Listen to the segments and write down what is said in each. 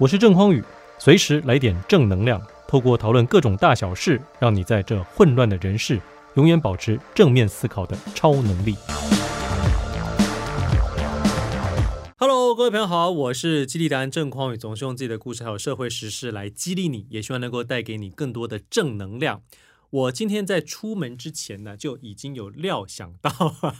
我是郑匡宇，随时来点正能量，透过讨论各种大小事，让你在这混乱的人世，永远保持正面思考的超能力。Hello，各位朋友好，我是激励达人郑匡宇，总是用自己的故事还有社会时事来激励你，也希望能够带给你更多的正能量。我今天在出门之前呢，就已经有料想到，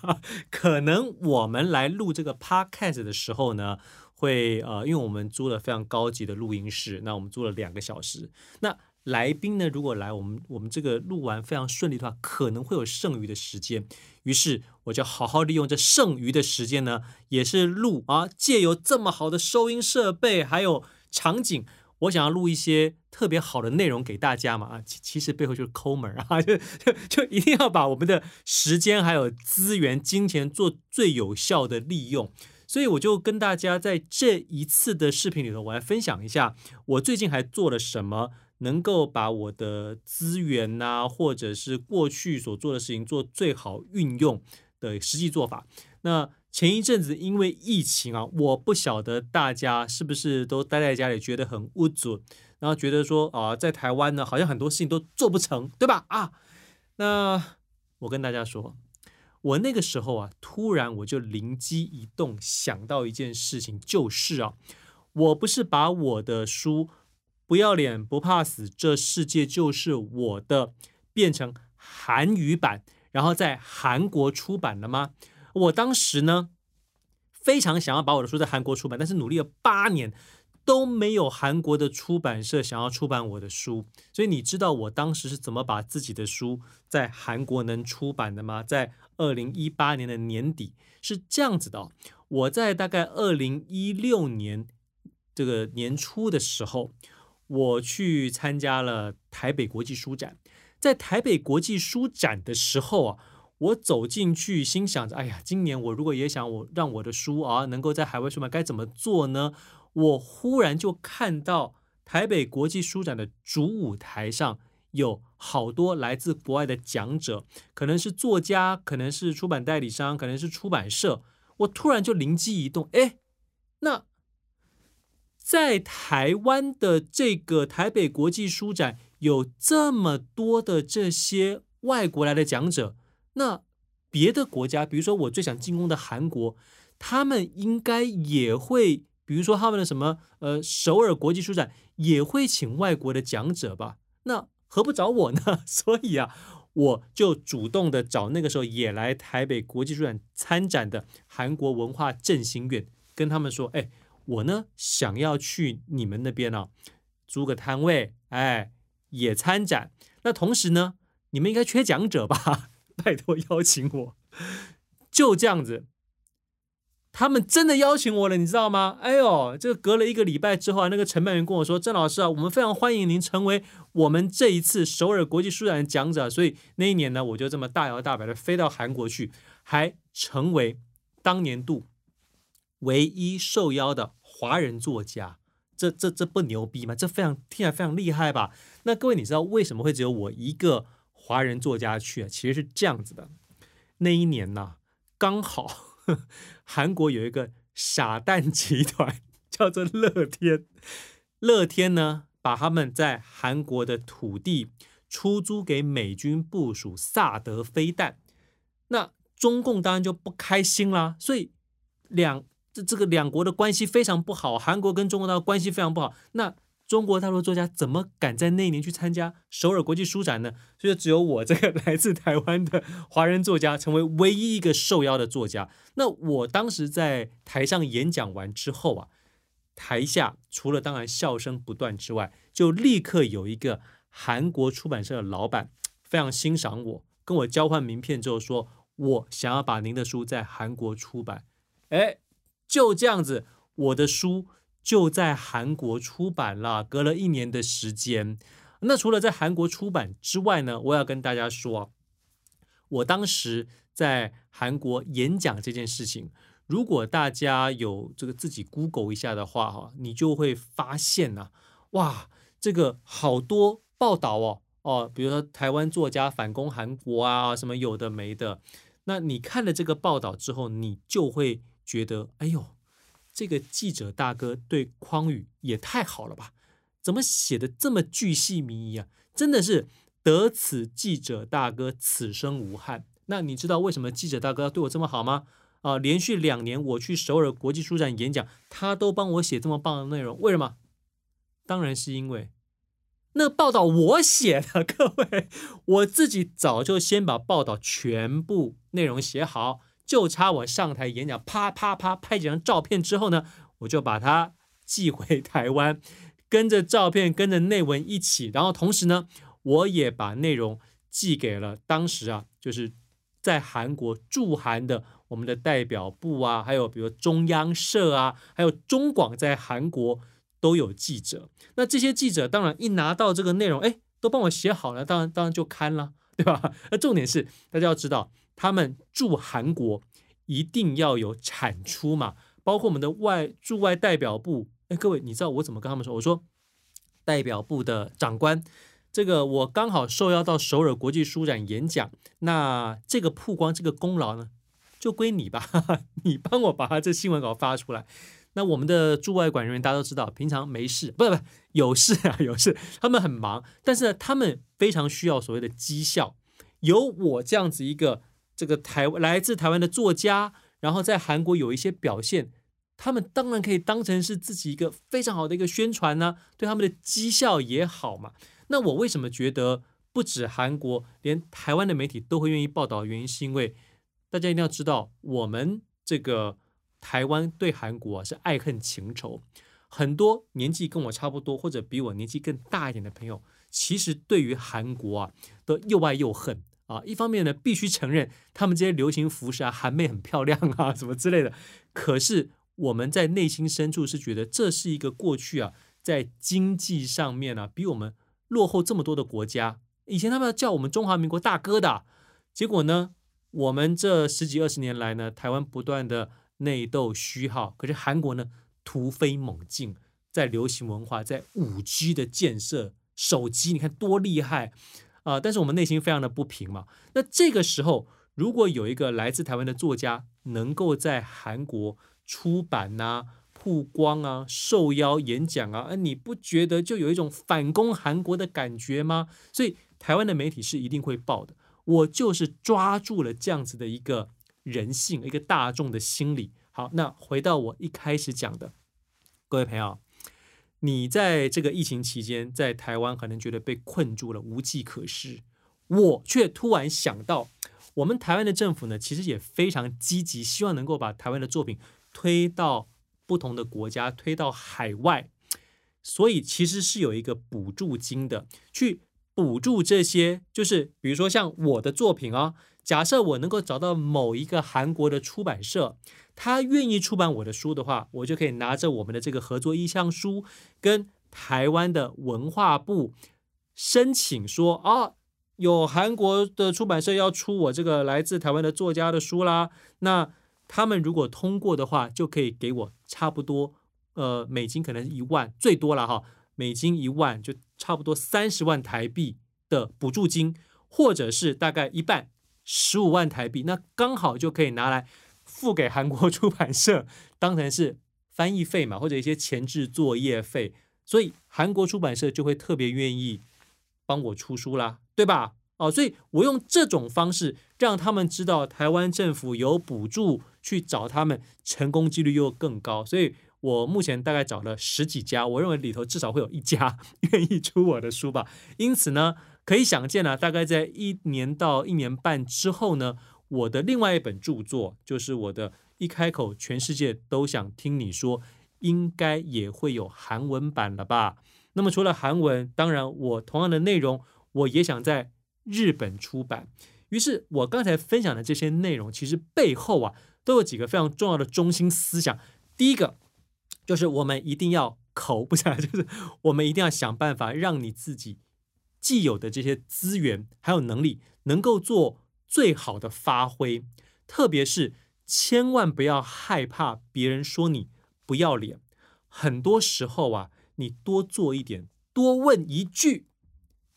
可能我们来录这个 Podcast 的时候呢。会呃，因为我们租了非常高级的录音室，那我们租了两个小时。那来宾呢，如果来我们我们这个录完非常顺利的话，可能会有剩余的时间。于是我就好好利用这剩余的时间呢，也是录啊，借由这么好的收音设备还有场景，我想要录一些特别好的内容给大家嘛啊，其其实背后就是抠门啊，就就就一定要把我们的时间还有资源、金钱做最有效的利用。所以我就跟大家在这一次的视频里头，我来分享一下我最近还做了什么，能够把我的资源呐、或者是过去所做的事情做最好运用的实际做法。那前一阵子因为疫情啊，我不晓得大家是不是都待在家里觉得很无助，然后觉得说啊，在台湾呢好像很多事情都做不成，对吧？啊，那我跟大家说。我那个时候啊，突然我就灵机一动，想到一件事情，就是啊，我不是把我的书《不要脸不怕死，这世界就是我的》变成韩语版，然后在韩国出版了吗？我当时呢，非常想要把我的书在韩国出版，但是努力了八年。都没有韩国的出版社想要出版我的书，所以你知道我当时是怎么把自己的书在韩国能出版的吗？在二零一八年的年底是这样子的，我在大概二零一六年这个年初的时候，我去参加了台北国际书展，在台北国际书展的时候啊，我走进去心想着，哎呀，今年我如果也想我让我的书啊能够在海外出版，该怎么做呢？我忽然就看到台北国际书展的主舞台上有好多来自国外的讲者，可能是作家，可能是出版代理商，可能是出版社。我突然就灵机一动，哎，那在台湾的这个台北国际书展有这么多的这些外国来的讲者，那别的国家，比如说我最想进攻的韩国，他们应该也会。比如说他们的什么呃首尔国际书展也会请外国的讲者吧？那何不找我呢？所以啊，我就主动的找那个时候也来台北国际书展参展的韩国文化振兴院，跟他们说：哎，我呢想要去你们那边啊，租个摊位，哎，也参展。那同时呢，你们应该缺讲者吧？拜托邀请我，就这样子。他们真的邀请我了，你知道吗？哎呦，这隔了一个礼拜之后啊，那个承办人跟我说：“郑老师啊，我们非常欢迎您成为我们这一次首尔国际书展的讲者。”所以那一年呢，我就这么大摇大摆的飞到韩国去，还成为当年度唯一受邀的华人作家。这这这不牛逼吗？这非常听起来非常厉害吧？那各位，你知道为什么会只有我一个华人作家去啊？其实是这样子的，那一年呢，刚好。韩国有一个傻蛋集团 叫做乐天，乐天呢把他们在韩国的土地出租给美军部署萨德飞弹，那中共当然就不开心啦，所以两这这个两国的关系非常不好，韩国跟中国的关系非常不好，那。中国大陆作家怎么敢在那一年去参加首尔国际书展呢？所以只有我这个 来自台湾的华人作家成为唯一一个受邀的作家。那我当时在台上演讲完之后啊，台下除了当然笑声不断之外，就立刻有一个韩国出版社的老板非常欣赏我，跟我交换名片之后说，我想要把您的书在韩国出版。哎，就这样子，我的书。就在韩国出版了，隔了一年的时间。那除了在韩国出版之外呢，我要跟大家说，我当时在韩国演讲这件事情，如果大家有这个自己 Google 一下的话，哈，你就会发现呐，哇，这个好多报道哦，哦，比如说台湾作家反攻韩国啊，什么有的没的。那你看了这个报道之后，你就会觉得，哎呦。这个记者大哥对匡宇也太好了吧？怎么写的这么巨细靡遗啊？真的是得此记者大哥，此生无憾。那你知道为什么记者大哥要对我这么好吗？啊，连续两年我去首尔国际书展演讲，他都帮我写这么棒的内容，为什么？当然是因为那报道我写的，各位，我自己早就先把报道全部内容写好，就差我上台演讲，啪啪啪拍几张照片之后呢，我就把它寄回台湾，跟着照片，跟着内文一起，然后同时呢，我也把内容寄给了当时啊，就是在韩国驻韩的。我们的代表部啊，还有比如中央社啊，还有中广在韩国都有记者。那这些记者当然一拿到这个内容，哎，都帮我写好了，当然当然就刊了，对吧？那重点是大家要知道，他们驻韩国一定要有产出嘛，包括我们的外驻外代表部。哎，各位，你知道我怎么跟他们说？我说代表部的长官，这个我刚好受邀到首尔国际书展演讲，那这个曝光这个功劳呢？就归你吧，你帮我把他这新闻稿发出来。那我们的驻外馆人员大家都知道，平常没事，不是不有事啊 有事，他们很忙，但是呢，他们非常需要所谓的绩效。有我这样子一个这个台来自台湾的作家，然后在韩国有一些表现，他们当然可以当成是自己一个非常好的一个宣传呢，对他们的绩效也好嘛。那我为什么觉得不止韩国，连台湾的媒体都会愿意报道？原因是因为。大家一定要知道，我们这个台湾对韩国啊是爱恨情仇。很多年纪跟我差不多或者比我年纪更大一点的朋友，其实对于韩国啊都又爱又恨啊。一方面呢，必须承认他们这些流行服饰啊，韩妹很漂亮啊，什么之类的。可是我们在内心深处是觉得这是一个过去啊，在经济上面啊比我们落后这么多的国家。以前他们叫我们中华民国大哥的，结果呢？我们这十几二十年来呢，台湾不断的内斗虚耗，可是韩国呢突飞猛进，在流行文化，在五 G 的建设，手机你看多厉害啊，但是我们内心非常的不平嘛。那这个时候，如果有一个来自台湾的作家能够在韩国出版呐、曝光啊、受邀演讲啊，你不觉得就有一种反攻韩国的感觉吗？所以台湾的媒体是一定会报的。我就是抓住了这样子的一个人性，一个大众的心理。好，那回到我一开始讲的，各位朋友，你在这个疫情期间，在台湾可能觉得被困住了，无计可施。我却突然想到，我们台湾的政府呢，其实也非常积极，希望能够把台湾的作品推到不同的国家，推到海外。所以其实是有一个补助金的，去。补助这些，就是比如说像我的作品啊，假设我能够找到某一个韩国的出版社，他愿意出版我的书的话，我就可以拿着我们的这个合作意向书，跟台湾的文化部申请说啊，有韩国的出版社要出我这个来自台湾的作家的书啦，那他们如果通过的话，就可以给我差不多呃美金可能一万最多了哈。美金一万就差不多三十万台币的补助金，或者是大概一半十五万台币，那刚好就可以拿来付给韩国 出版社，当成是翻译费嘛，或者一些前置作业费，所以韩国出版社就会特别愿意帮我出书啦，对吧？哦，所以我用这种方式让他们知道台湾政府有补助去找他们，成功几率又更高，所以。我目前大概找了十几家，我认为里头至少会有一家 愿意出我的书吧。因此呢，可以想见呢，大概在一年到一年半之后呢，我的另外一本著作，就是我的一开口全世界都想听你说，应该也会有韩文版了吧？那么除了韩文，当然我同样的内容，我也想在日本出版。于是我刚才分享的这些内容，其实背后啊，都有几个非常重要的中心思想。第一个。就是我们一定要口不是，就是我们一定要想办法让你自己既有的这些资源还有能力能够做最好的发挥，特别是千万不要害怕别人说你不要脸。很多时候啊，你多做一点，多问一句，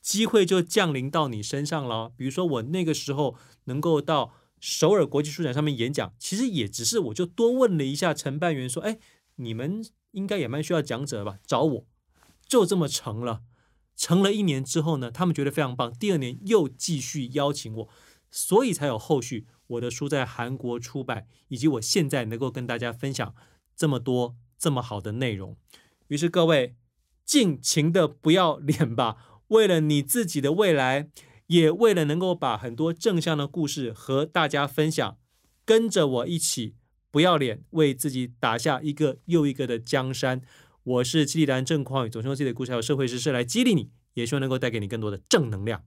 机会就降临到你身上了。比如说我那个时候能够到首尔国际书展上面演讲，其实也只是我就多问了一下承办员说，哎。你们应该也蛮需要讲者吧？找我，就这么成了。成了一年之后呢，他们觉得非常棒，第二年又继续邀请我，所以才有后续。我的书在韩国出版，以及我现在能够跟大家分享这么多这么好的内容。于是各位尽情的不要脸吧，为了你自己的未来，也为了能够把很多正向的故事和大家分享，跟着我一起不要脸，为自己打下一个又一个的江山。我是激励人郑匡宇，总是用自己的故事还有社会实事来激励你，也希望能够带给你更多的正能量。